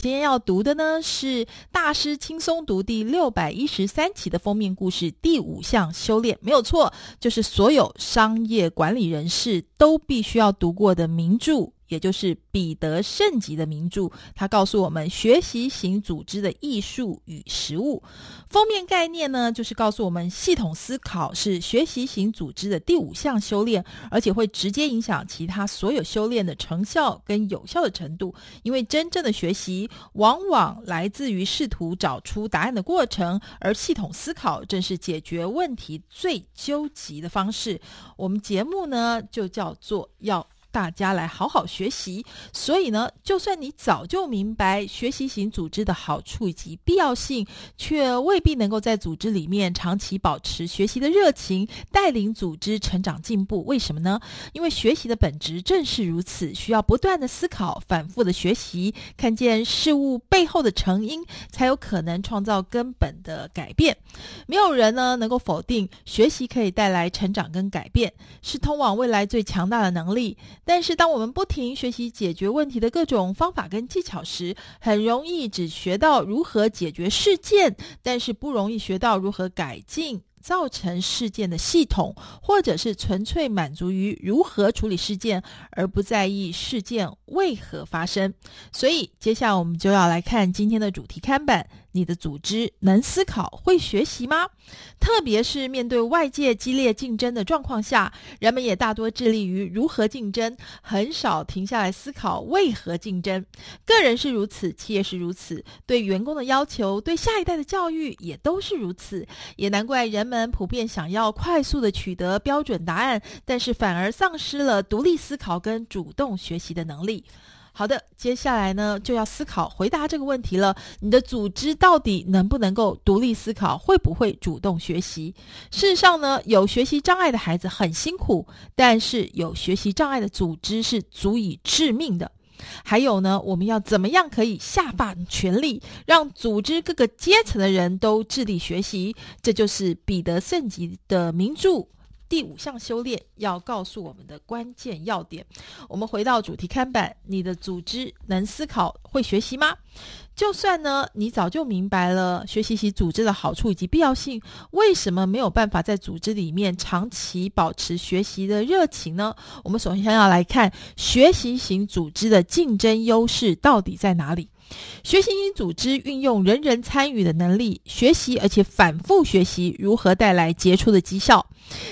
今天要读的呢是《大师轻松读》第六百一十三期的封面故事，第五项修炼，没有错，就是所有商业管理人士都必须要读过的名著。也就是彼得圣吉的名著，他告诉我们学习型组织的艺术与实务。封面概念呢，就是告诉我们系统思考是学习型组织的第五项修炼，而且会直接影响其他所有修炼的成效跟有效的程度。因为真正的学习往往来自于试图找出答案的过程，而系统思考正是解决问题最究极的方式。我们节目呢，就叫做要。大家来好好学习，所以呢，就算你早就明白学习型组织的好处以及必要性，却未必能够在组织里面长期保持学习的热情，带领组织成长进步。为什么呢？因为学习的本质正是如此，需要不断的思考，反复的学习，看见事物背后的成因，才有可能创造根本的改变。没有人呢能够否定学习可以带来成长跟改变，是通往未来最强大的能力。但是，当我们不停学习解决问题的各种方法跟技巧时，很容易只学到如何解决事件，但是不容易学到如何改进造成事件的系统，或者是纯粹满足于如何处理事件，而不在意事件为何发生。所以，接下来我们就要来看今天的主题看板。你的组织能思考、会学习吗？特别是面对外界激烈竞争的状况下，人们也大多致力于如何竞争，很少停下来思考为何竞争。个人是如此，企业是如此，对员工的要求、对下一代的教育也都是如此。也难怪人们普遍想要快速地取得标准答案，但是反而丧失了独立思考跟主动学习的能力。好的，接下来呢，就要思考回答这个问题了。你的组织到底能不能够独立思考，会不会主动学习？事实上呢，有学习障碍的孩子很辛苦，但是有学习障碍的组织是足以致命的。还有呢，我们要怎么样可以下放权力，让组织各个阶层的人都致力学习？这就是彼得圣吉的名著。第五项修炼要告诉我们的关键要点。我们回到主题看板，你的组织能思考、会学习吗？就算呢，你早就明白了学习型组织的好处以及必要性，为什么没有办法在组织里面长期保持学习的热情呢？我们首先要来看学习型组织的竞争优势到底在哪里。学习型组织运用人人参与的能力学习，而且反复学习，如何带来杰出的绩效？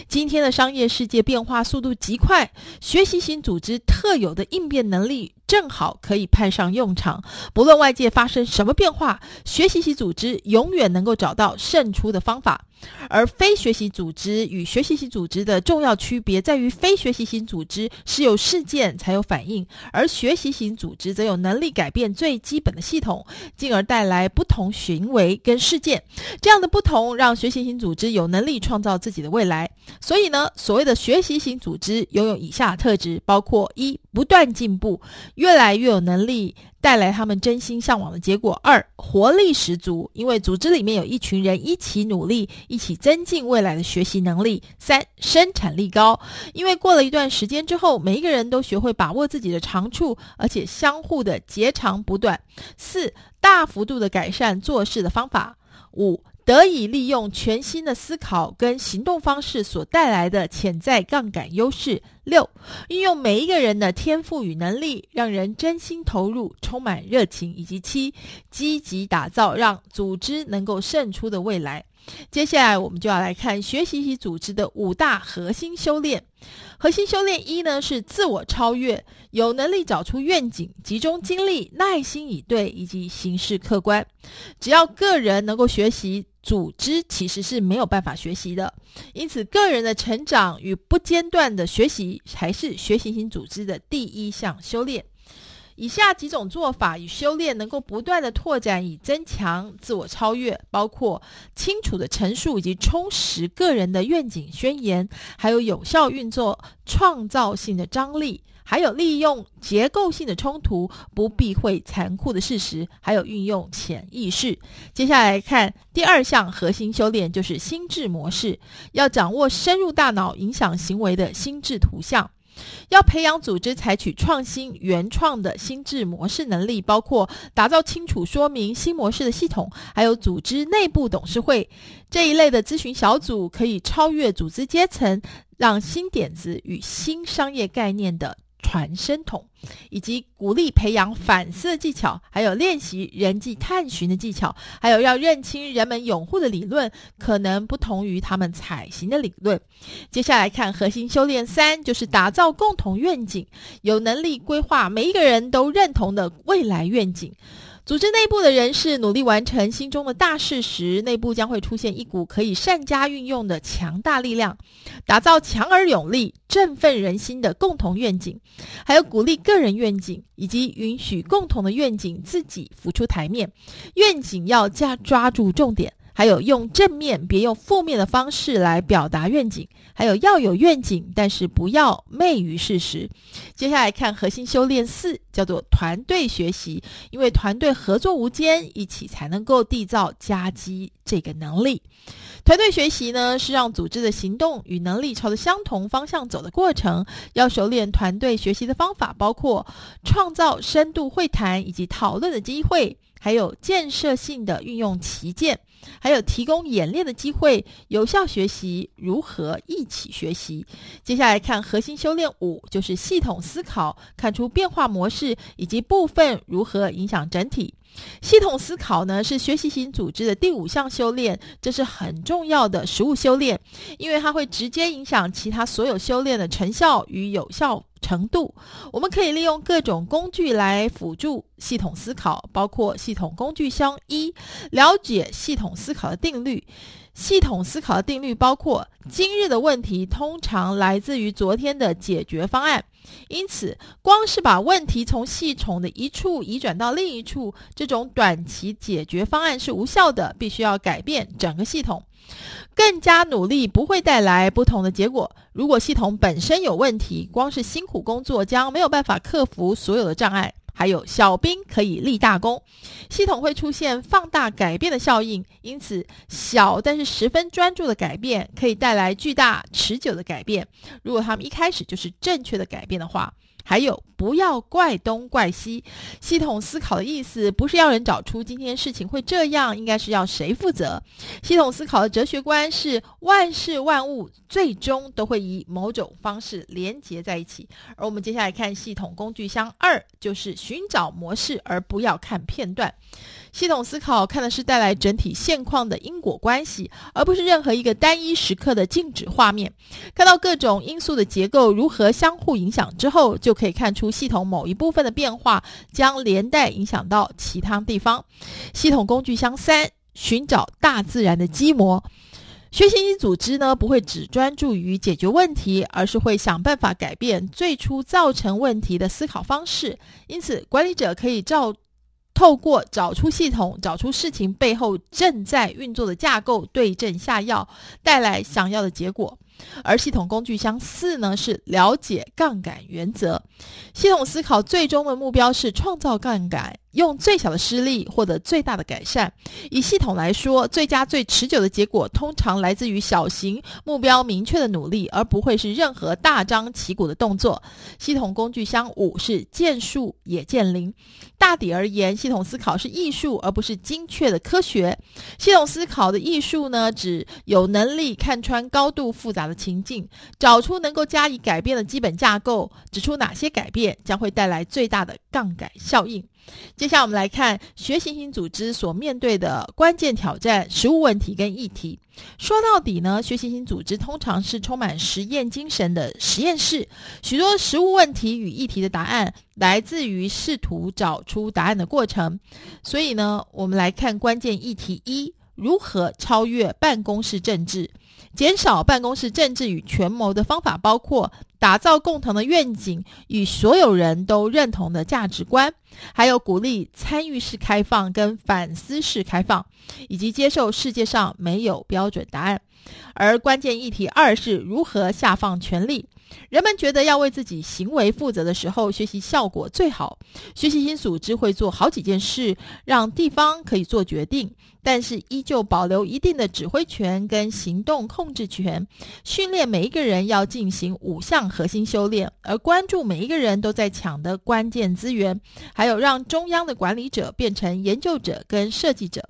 今天的商业世界变化速度极快，学习型组织特有的应变能力正好可以派上用场。不论外界发生什么变化，学习型组织永远能够找到胜出的方法。而非学习组织与学习型组织的重要区别在于，非学习型组织是有事件才有反应，而学习型组织则有能力改变最基本的系统，进而带来不同行为跟事件。这样的不同让学习型组织有能力创造自己的未来。所以呢，所谓的学习型组织拥有以下特质，包括一、不断进步，越来越有能力。带来他们真心向往的结果。二、活力十足，因为组织里面有一群人一起努力，一起增进未来的学习能力。三、生产力高，因为过了一段时间之后，每一个人都学会把握自己的长处，而且相互的截长补短。四、大幅度的改善做事的方法。五、得以利用全新的思考跟行动方式所带来的潜在杠杆优势。六、运用每一个人的天赋与能力，让人真心投入，充满热情。以及七、积极打造让组织能够胜出的未来。接下来，我们就要来看学习型组织的五大核心修炼。核心修炼一呢，是自我超越，有能力找出愿景，集中精力，耐心以对，以及行事客观。只要个人能够学习。组织其实是没有办法学习的，因此个人的成长与不间断的学习才是学习型组织的第一项修炼。以下几种做法与修炼能够不断的拓展以增强自我超越，包括清楚的陈述以及充实个人的愿景宣言，还有有效运作创造性的张力。还有利用结构性的冲突，不避讳残酷的事实，还有运用潜意识。接下来看第二项核心修炼，就是心智模式，要掌握深入大脑影响行为的心智图像。要培养组织采取创新、原创的心智模式能力，包括打造清楚说明新模式的系统，还有组织内部董事会这一类的咨询小组，可以超越组织阶层，让新点子与新商业概念的。传声筒，以及鼓励培养反思的技巧，还有练习人际探寻的技巧，还有要认清人们拥护的理论可能不同于他们采行的理论。接下来看核心修炼三，就是打造共同愿景，有能力规划每一个人都认同的未来愿景。组织内部的人士努力完成心中的大事时，内部将会出现一股可以善加运用的强大力量，打造强而有力、振奋人心的共同愿景，还有鼓励个个人愿景，以及允许共同的愿景自己浮出台面。愿景要加抓住重点。还有用正面，别用负面的方式来表达愿景。还有要有愿景，但是不要昧于事实。接下来看核心修炼四，叫做团队学习，因为团队合作无间，一起才能够缔造夹击这个能力。团队学习呢，是让组织的行动与能力朝着相同方向走的过程。要熟练团队学习的方法，包括创造深度会谈以及讨论的机会。还有建设性的运用旗舰，还有提供演练的机会，有效学习如何一起学习。接下来看核心修炼五，就是系统思考，看出变化模式以及部分如何影响整体。系统思考呢，是学习型组织的第五项修炼，这是很重要的实物修炼，因为它会直接影响其他所有修炼的成效与有效程度。我们可以利用各种工具来辅助系统思考，包括系统工具箱一，了解系统思考的定律。系统思考的定律包括：今日的问题通常来自于昨天的解决方案，因此，光是把问题从系统的一处移转到另一处，这种短期解决方案是无效的，必须要改变整个系统。更加努力不会带来不同的结果。如果系统本身有问题，光是辛苦工作将没有办法克服所有的障碍。还有小兵可以立大功，系统会出现放大改变的效应，因此小但是十分专注的改变可以带来巨大持久的改变。如果他们一开始就是正确的改变的话。还有，不要怪东怪西。系统思考的意思不是要人找出今天事情会这样，应该是要谁负责。系统思考的哲学观是万事万物最终都会以某种方式连结在一起。而我们接下来看系统工具箱二，就是寻找模式，而不要看片段。系统思考看的是带来整体现况的因果关系，而不是任何一个单一时刻的静止画面。看到各种因素的结构如何相互影响之后，就可以看出系统某一部分的变化将连带影响到其他地方。系统工具箱三：寻找大自然的基模。学习型组织呢，不会只专注于解决问题，而是会想办法改变最初造成问题的思考方式。因此，管理者可以照。透过找出系统，找出事情背后正在运作的架构，对症下药，带来想要的结果。而系统工具箱四呢，是了解杠杆原则。系统思考最终的目标是创造杠杆。用最小的失力获得最大的改善。以系统来说，最佳最持久的结果通常来自于小型目标明确的努力，而不会是任何大张旗鼓的动作。系统工具箱五是见树也见林。大抵而言，系统思考是艺术，而不是精确的科学。系统思考的艺术呢，指有能力看穿高度复杂的情境，找出能够加以改变的基本架构，指出哪些改变将会带来最大的杠杆效应。接下来我们来看学习型组织所面对的关键挑战、实务问题跟议题。说到底呢，学习型组织通常是充满实验精神的实验室。许多实务问题与议题的答案来自于试图找出答案的过程。所以呢，我们来看关键议题一：如何超越办公室政治。减少办公室政治与权谋的方法包括打造共同的愿景与所有人都认同的价值观，还有鼓励参与式开放跟反思式开放，以及接受世界上没有标准答案。而关键议题二是如何下放权力。人们觉得要为自己行为负责的时候，学习效果最好。学习因组织会做好几件事，让地方可以做决定。但是依旧保留一定的指挥权跟行动控制权。训练每一个人要进行五项核心修炼，而关注每一个人都在抢的关键资源，还有让中央的管理者变成研究者跟设计者。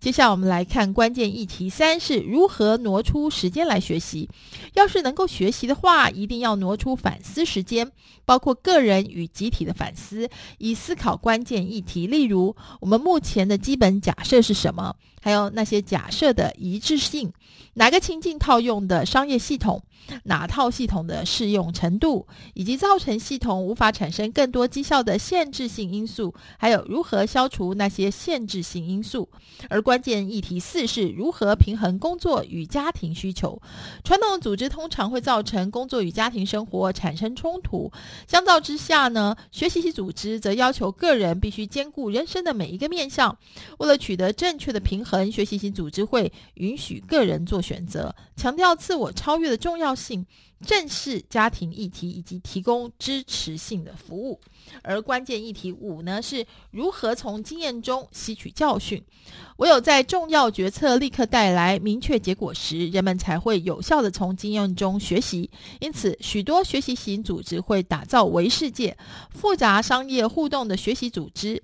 接下来我们来看关键议题三，是如何挪出时间来学习。要是能够学习的话，一定要挪出反思时间，包括个人与集体的反思，以思考关键议题。例如，我们目前的基本假设是什么？还有那些假设的一致性，哪个情境套用的商业系统，哪套系统的适用程度，以及造成系统无法产生更多绩效的限制性因素，还有如何消除那些限制性因素。而关键议题四是如何平衡工作与家庭需求。传统组织通常会造成工作与家庭生活产生冲突，相较之下呢，学习型组织则要求个人必须兼顾人生的每一个面向，为了取得正确的平衡。学习型组织会允许个人做选择，强调自我超越的重要要性，正视家庭议题以及提供支持性的服务。而关键议题五呢，是如何从经验中吸取教训。唯有在重要决策立刻带来明确结果时，人们才会有效地从经验中学习。因此，许多学习型组织会打造为世界、复杂商业互动的学习组织。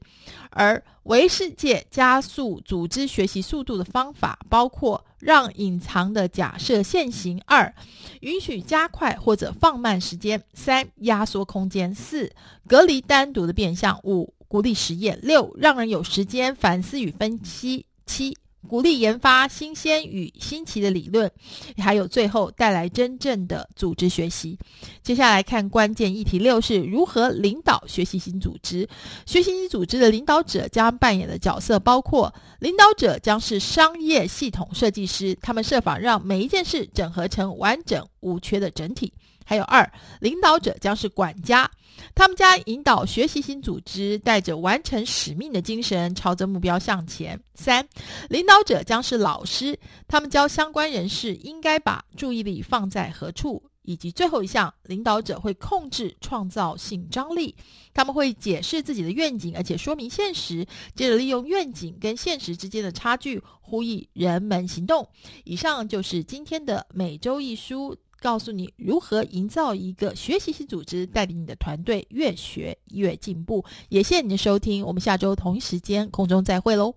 而为世界加速组织学习速度的方法，包括让隐藏的假设现行；二，允许加快或者放慢时间；三，压缩空间；四，隔离单独的变相；五，鼓励实验；六，让人有时间反思与分析；七。鼓励研发新鲜与新奇的理论，还有最后带来真正的组织学习。接下来看关键议题六是如何领导学习型组织。学习型组织的领导者将扮演的角色包括：领导者将是商业系统设计师，他们设法让每一件事整合成完整无缺的整体。还有二，领导者将是管家，他们将引导学习型组织带着完成使命的精神，朝着目标向前。三，领导者将是老师，他们教相关人士应该把注意力放在何处。以及最后一项，领导者会控制创造性张力，他们会解释自己的愿景，而且说明现实，接着利用愿景跟现实之间的差距，呼吁人们行动。以上就是今天的每周一书。告诉你如何营造一个学习型组织，带领你的团队越学越进步。也谢谢你的收听，我们下周同一时间空中再会喽。